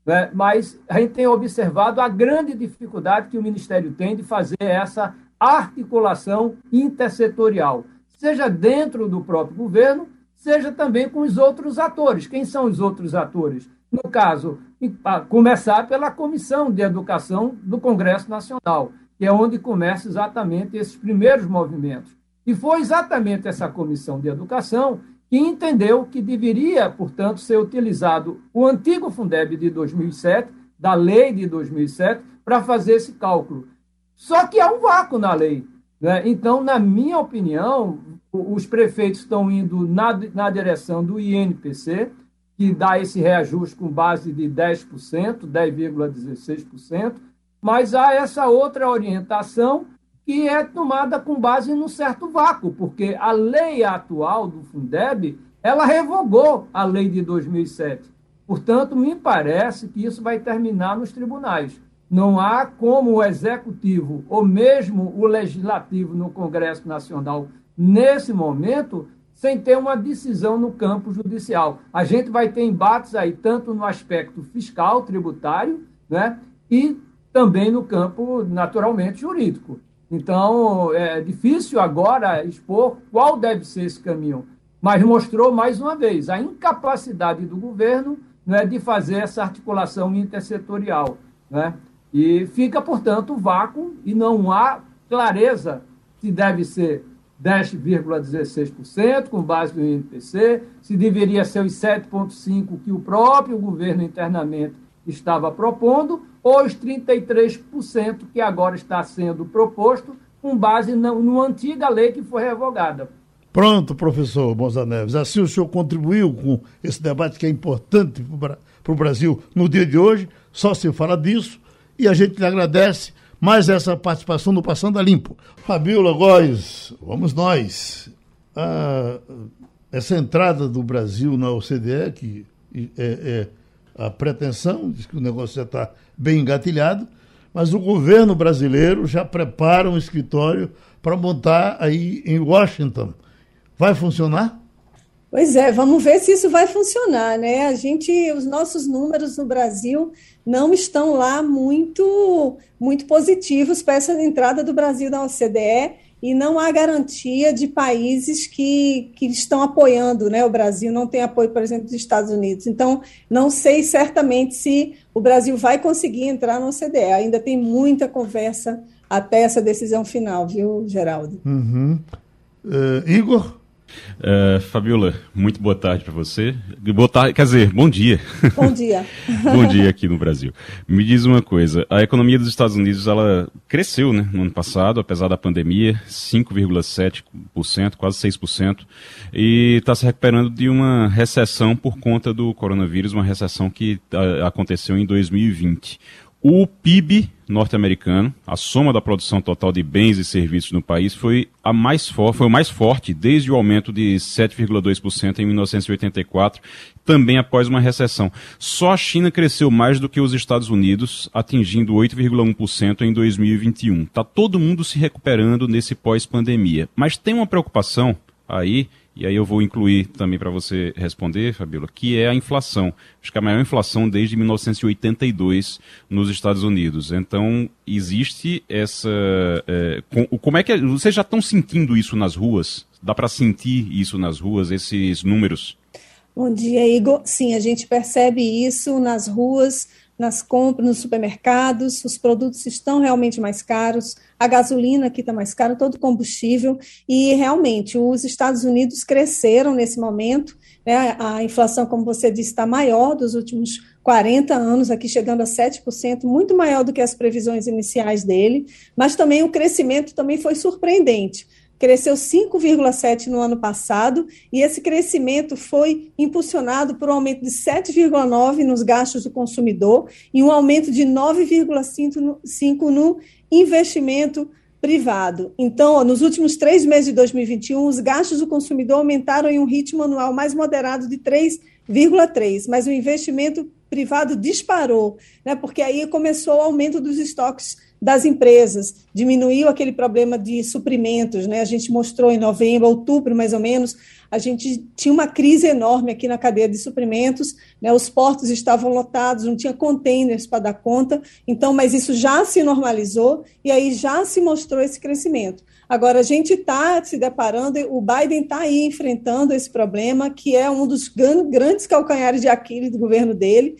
Né? Mas a gente tem observado a grande dificuldade que o Ministério tem de fazer essa articulação intersetorial, seja dentro do próprio governo, seja também com os outros atores. Quem são os outros atores? No caso, começar pela Comissão de Educação do Congresso Nacional, que é onde começam exatamente esses primeiros movimentos. E foi exatamente essa comissão de educação que entendeu que deveria, portanto, ser utilizado o antigo Fundeb de 2007, da lei de 2007, para fazer esse cálculo. Só que há um vácuo na lei. Né? Então, na minha opinião, os prefeitos estão indo na, na direção do INPC, que dá esse reajuste com base de 10%, 10,16%, mas há essa outra orientação que é tomada com base num certo vácuo, porque a lei atual do Fundeb, ela revogou a lei de 2007. Portanto, me parece que isso vai terminar nos tribunais. Não há como o executivo ou mesmo o legislativo no Congresso Nacional, nesse momento, sem ter uma decisão no campo judicial. A gente vai ter embates aí tanto no aspecto fiscal, tributário, né, e também no campo, naturalmente, jurídico. Então, é difícil agora expor qual deve ser esse caminho, mas mostrou mais uma vez a incapacidade do governo né, de fazer essa articulação intersetorial. Né? E fica, portanto, vácuo e não há clareza se deve ser 10,16% com base no INPC, se deveria ser os 7,5% que o próprio governo internamente estava propondo, os 33% que agora está sendo proposto com base na, numa antiga lei que foi revogada.
Pronto, professor Bonza Neves. Assim o senhor contribuiu com esse debate que é importante para o Brasil no dia de hoje. Só se fala disso e a gente lhe agradece mais essa participação no Passando a Limpo. Fabiola Góes, vamos nós. Ah, essa entrada do Brasil na OCDE, que é, é a pretensão, diz que o negócio já está bem engatilhado, mas o governo brasileiro já prepara um escritório para montar aí em Washington. Vai funcionar?
Pois é, vamos ver se isso vai funcionar, né? A gente, os nossos números no Brasil não estão lá muito, muito positivos para essa entrada do Brasil na OCDE e não há garantia de países que, que estão apoiando, né? O Brasil não tem apoio, por exemplo, dos Estados Unidos. Então, não sei certamente se o Brasil vai conseguir entrar na OCDE. Ainda tem muita conversa até essa decisão final, viu, Geraldo?
Uhum. Uh, Igor?
Uh, Fabiola, muito boa tarde para você. Boa tarde, quer dizer, bom dia.
Bom dia.
bom dia aqui no Brasil. Me diz uma coisa, a economia dos Estados Unidos ela cresceu, né, no ano passado, apesar da pandemia, 5,7%, quase 6%, e está se recuperando de uma recessão por conta do coronavírus, uma recessão que uh, aconteceu em 2020. O PIB norte-americano, a soma da produção total de bens e serviços no país, foi, a mais foi o mais forte desde o aumento de 7,2% em 1984, também após uma recessão. Só a China cresceu mais do que os Estados Unidos, atingindo 8,1% em 2021. Está todo mundo se recuperando nesse pós-pandemia. Mas tem uma preocupação aí e aí eu vou incluir também para você responder, Fabiola, que é a inflação. Acho que a maior inflação desde 1982 nos Estados Unidos. Então, existe essa. É, como é que. É, vocês já estão sentindo isso nas ruas? Dá para sentir isso nas ruas, esses números?
Bom dia, Igor. Sim, a gente percebe isso nas ruas nas compras, nos supermercados, os produtos estão realmente mais caros, a gasolina aqui está mais cara, todo combustível, e realmente os Estados Unidos cresceram nesse momento, né, a inflação, como você disse, está maior dos últimos 40 anos, aqui chegando a 7%, muito maior do que as previsões iniciais dele, mas também o crescimento também foi surpreendente cresceu 5,7% no ano passado, e esse crescimento foi impulsionado por um aumento de 7,9% nos gastos do consumidor e um aumento de 9,5% no investimento privado. Então, nos últimos três meses de 2021, os gastos do consumidor aumentaram em um ritmo anual mais moderado de 3,3%, mas o investimento privado disparou, né, porque aí começou o aumento dos estoques das empresas, diminuiu aquele problema de suprimentos, né? A gente mostrou em novembro, outubro mais ou menos, a gente tinha uma crise enorme aqui na cadeia de suprimentos, né? Os portos estavam lotados, não tinha containers para dar conta, então, mas isso já se normalizou e aí já se mostrou esse crescimento. Agora, a gente está se deparando, o Biden está aí enfrentando esse problema, que é um dos grandes calcanhares de Aquiles do governo dele,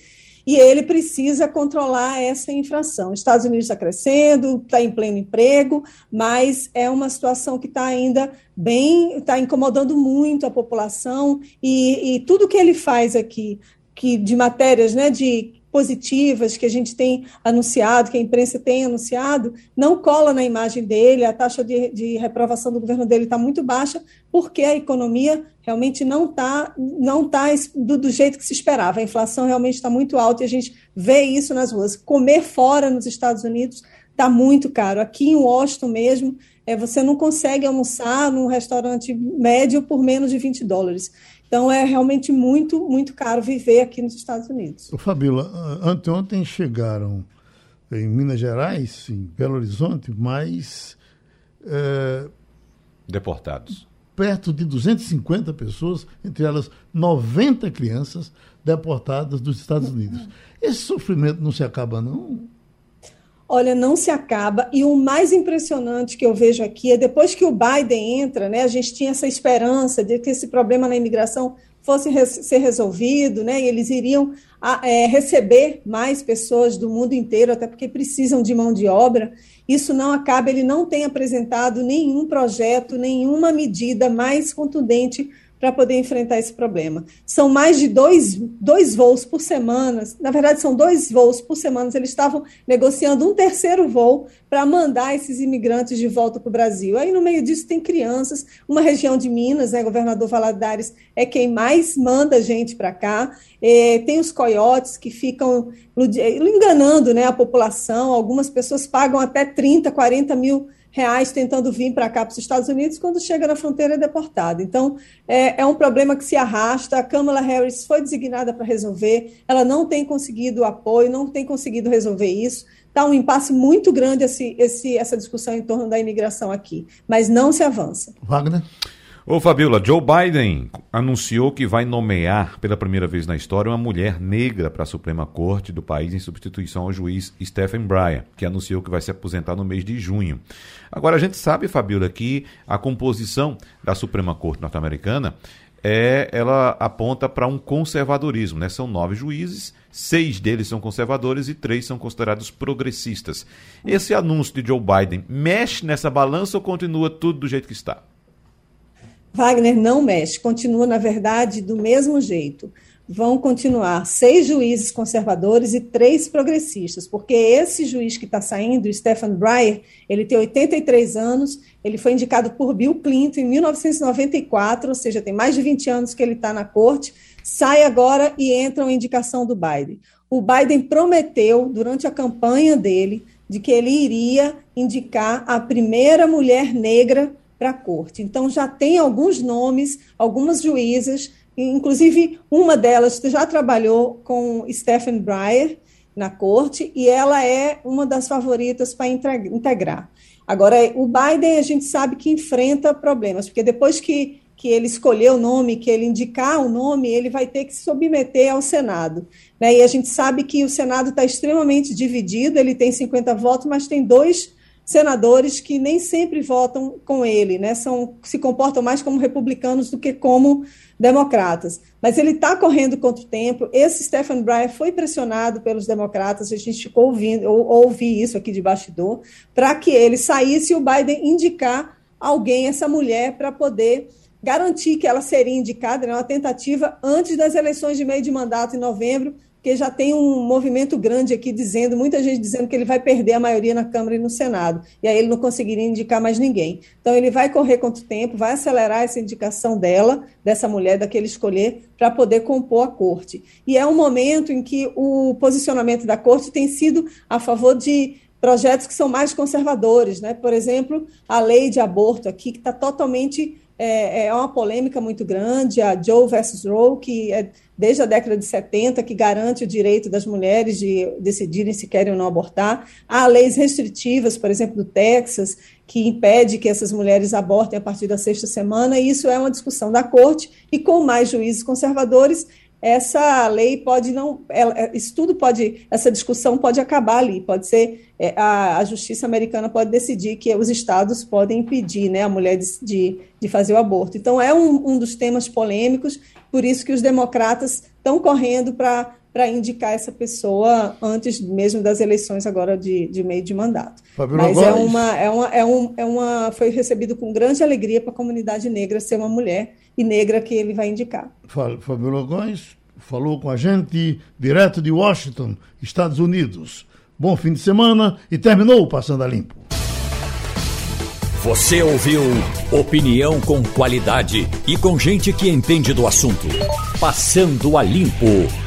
e ele precisa controlar essa infração. Os Estados Unidos está crescendo, está em pleno emprego, mas é uma situação que está ainda bem, está incomodando muito a população, e, e tudo que ele faz aqui, que de matérias né, de positivas que a gente tem anunciado, que a imprensa tem anunciado, não cola na imagem dele, a taxa de, de reprovação do governo dele está muito baixa, porque a economia realmente não está não tá do, do, jeito que se esperava. A inflação realmente está muito alta e a gente vê isso nas ruas. Comer fora nos Estados Unidos está muito caro. Aqui em Washington mesmo, é, você não consegue almoçar num restaurante médio por menos de 20 dólares. Então é realmente muito, muito caro viver aqui nos Estados Unidos.
Fabíola, anteontem chegaram em Minas Gerais, em Belo Horizonte, mais. É,
Deportados.
Perto de 250 pessoas, entre elas 90 crianças deportadas dos Estados Unidos. Esse sofrimento não se acaba, não?
Olha, não se acaba. E o mais impressionante que eu vejo aqui é depois que o Biden entra, né, a gente tinha essa esperança de que esse problema na imigração fosse ser resolvido, né, e eles iriam é, receber mais pessoas do mundo inteiro, até porque precisam de mão de obra. Isso não acaba, ele não tem apresentado nenhum projeto, nenhuma medida mais contundente para poder enfrentar esse problema. São mais de dois, dois voos por semana, na verdade, são dois voos por semana. Eles estavam negociando um terceiro voo para mandar esses imigrantes de volta para o Brasil. Aí, no meio disso, tem crianças, uma região de Minas, né, governador Valadares é quem mais manda gente para cá. É, tem os coiotes que ficam enganando né, a população, algumas pessoas pagam até 30, 40 mil reais tentando vir para cá, para os Estados Unidos, quando chega na fronteira é deportado. Então, é, é, um problema que se arrasta. A Kamala Harris foi designada para resolver, ela não tem conseguido apoio, não tem conseguido resolver isso. Está um impasse muito grande esse, esse, essa discussão em torno da imigração aqui, mas não se avança.
Wagner?
Ô Fabiola, Joe Biden anunciou que vai nomear pela primeira vez na história uma mulher negra para a Suprema Corte do país em substituição ao juiz Stephen Breyer, que anunciou que vai se aposentar no mês de junho. Agora a gente sabe, Fabiola, que a composição da Suprema Corte norte-americana é, ela aponta para um conservadorismo, né? São nove juízes, seis deles são conservadores e três são considerados progressistas. Esse anúncio de Joe Biden mexe nessa balança ou continua tudo do jeito que está?
Wagner não mexe, continua, na verdade, do mesmo jeito. Vão continuar seis juízes conservadores e três progressistas, porque esse juiz que está saindo, o Stephen Breyer, ele tem 83 anos, ele foi indicado por Bill Clinton em 1994, ou seja, tem mais de 20 anos que ele está na corte, sai agora e entra uma indicação do Biden. O Biden prometeu, durante a campanha dele, de que ele iria indicar a primeira mulher negra para a corte. Então, já tem alguns nomes, algumas juízas, inclusive uma delas já trabalhou com Stephen Breyer na corte, e ela é uma das favoritas para integrar. Agora, o Biden, a gente sabe que enfrenta problemas, porque depois que, que ele escolher o nome, que ele indicar o nome, ele vai ter que se submeter ao Senado. Né? E a gente sabe que o Senado está extremamente dividido, ele tem 50 votos, mas tem dois senadores que nem sempre votam com ele, né? São, se comportam mais como republicanos do que como democratas. Mas ele está correndo contra o tempo. Esse Stephen Breyer foi pressionado pelos democratas, a gente ficou ouvindo, ou, ouvi isso aqui de bastidor, para que ele saísse e o Biden indicar alguém, essa mulher, para poder garantir que ela seria indicada, né, uma tentativa antes das eleições de meio de mandato em novembro, porque já tem um movimento grande aqui dizendo, muita gente dizendo que ele vai perder a maioria na Câmara e no Senado, e aí ele não conseguiria indicar mais ninguém. Então ele vai correr contra o tempo, vai acelerar essa indicação dela, dessa mulher, daquele escolher, para poder compor a corte. E é um momento em que o posicionamento da corte tem sido a favor de projetos que são mais conservadores, né? Por exemplo, a lei de aborto aqui, que está totalmente é, é, uma polêmica muito grande, a Joe versus Roe, que é desde a década de 70, que garante o direito das mulheres de decidirem se querem ou não abortar. Há leis restritivas, por exemplo, do Texas, que impede que essas mulheres abortem a partir da sexta semana, e isso é uma discussão da corte, e com mais juízes conservadores, essa lei pode não, ela, é, isso tudo pode, essa discussão pode acabar ali, pode ser, é, a, a, justiça americana pode decidir que os estados podem impedir né, a mulher de, de, de fazer o aborto. Então, é um, um dos temas polêmicos, por isso que os democratas estão correndo para para indicar essa pessoa antes mesmo das eleições agora de, de meio de mandato. Fabio Mas é uma, é uma, é um, é uma, foi recebido com grande alegria para a comunidade negra ser uma mulher e negra que ele vai indicar.
Fábio Logões falou com a gente direto de Washington, Estados Unidos. Bom fim de semana e terminou Passando a Limpo.
Você ouviu opinião com qualidade e com gente que entende do assunto. Passando a Limpo.